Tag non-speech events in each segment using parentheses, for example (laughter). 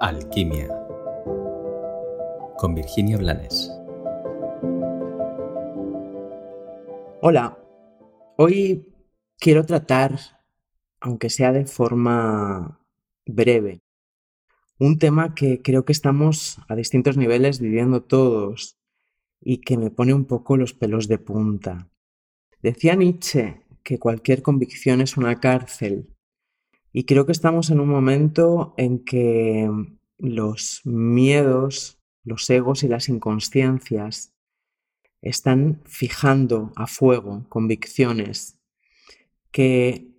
Alquimia con Virginia Blanes. Hola, hoy quiero tratar, aunque sea de forma breve, un tema que creo que estamos a distintos niveles viviendo todos y que me pone un poco los pelos de punta. Decía Nietzsche que cualquier convicción es una cárcel y creo que estamos en un momento en que los miedos, los egos y las inconsciencias están fijando a fuego convicciones que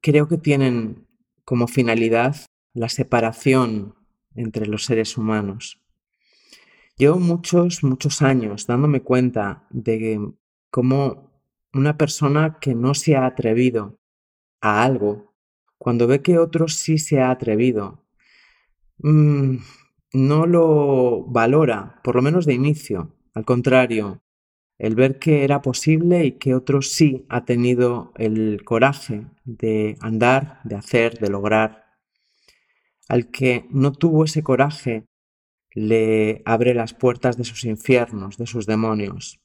creo que tienen como finalidad la separación entre los seres humanos. Llevo muchos, muchos años dándome cuenta de cómo una persona que no se ha atrevido a algo cuando ve que otro sí se ha atrevido, mm, no lo valora, por lo menos de inicio. Al contrario, el ver que era posible y que otro sí ha tenido el coraje de andar, de hacer, de lograr. Al que no tuvo ese coraje, le abre las puertas de sus infiernos, de sus demonios.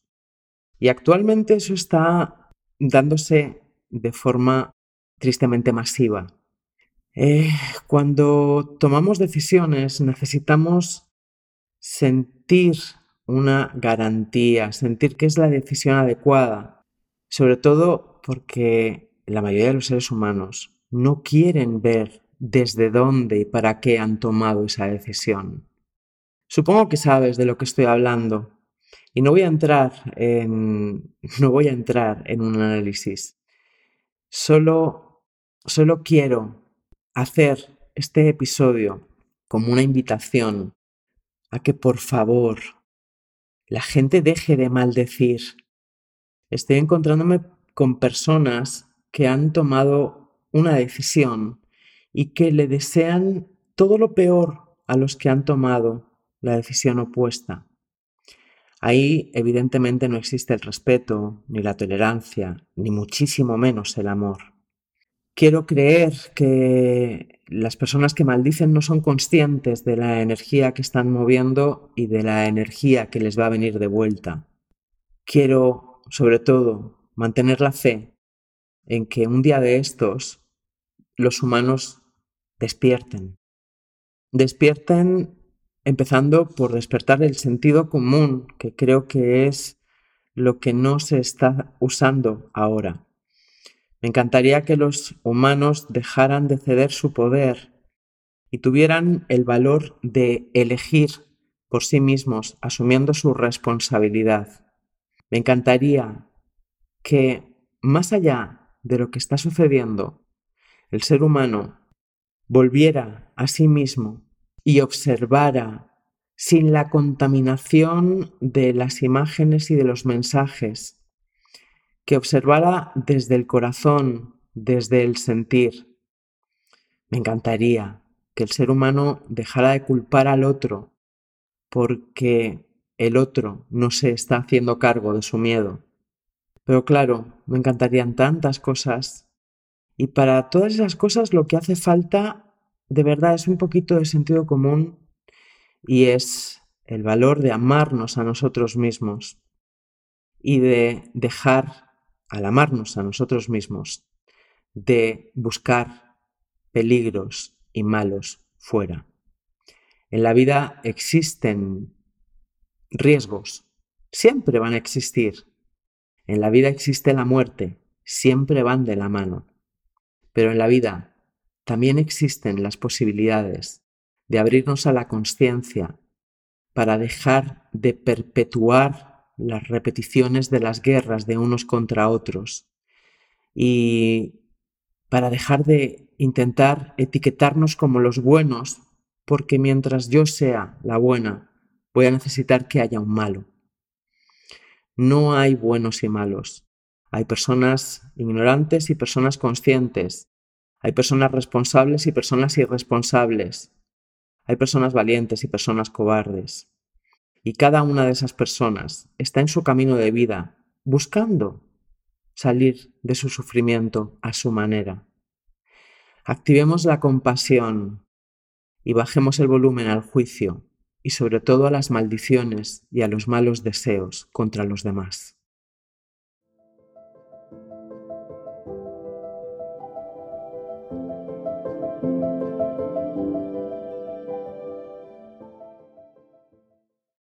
Y actualmente eso está dándose de forma tristemente masiva. Eh, cuando tomamos decisiones necesitamos sentir una garantía, sentir que es la decisión adecuada, sobre todo porque la mayoría de los seres humanos no quieren ver desde dónde y para qué han tomado esa decisión. Supongo que sabes de lo que estoy hablando y no voy a entrar en (laughs) no voy a entrar en un análisis. Solo Solo quiero hacer este episodio como una invitación a que por favor la gente deje de maldecir. Estoy encontrándome con personas que han tomado una decisión y que le desean todo lo peor a los que han tomado la decisión opuesta. Ahí evidentemente no existe el respeto, ni la tolerancia, ni muchísimo menos el amor. Quiero creer que las personas que maldicen no son conscientes de la energía que están moviendo y de la energía que les va a venir de vuelta. Quiero, sobre todo, mantener la fe en que un día de estos los humanos despierten. Despierten empezando por despertar el sentido común, que creo que es lo que no se está usando ahora. Me encantaría que los humanos dejaran de ceder su poder y tuvieran el valor de elegir por sí mismos, asumiendo su responsabilidad. Me encantaría que, más allá de lo que está sucediendo, el ser humano volviera a sí mismo y observara sin la contaminación de las imágenes y de los mensajes que observara desde el corazón, desde el sentir. Me encantaría que el ser humano dejara de culpar al otro porque el otro no se está haciendo cargo de su miedo. Pero claro, me encantarían tantas cosas y para todas esas cosas lo que hace falta de verdad es un poquito de sentido común y es el valor de amarnos a nosotros mismos y de dejar al amarnos a nosotros mismos, de buscar peligros y malos fuera. En la vida existen riesgos, siempre van a existir. En la vida existe la muerte, siempre van de la mano. Pero en la vida también existen las posibilidades de abrirnos a la conciencia para dejar de perpetuar las repeticiones de las guerras de unos contra otros y para dejar de intentar etiquetarnos como los buenos, porque mientras yo sea la buena, voy a necesitar que haya un malo. No hay buenos y malos. Hay personas ignorantes y personas conscientes. Hay personas responsables y personas irresponsables. Hay personas valientes y personas cobardes. Y cada una de esas personas está en su camino de vida buscando salir de su sufrimiento a su manera. Activemos la compasión y bajemos el volumen al juicio y sobre todo a las maldiciones y a los malos deseos contra los demás.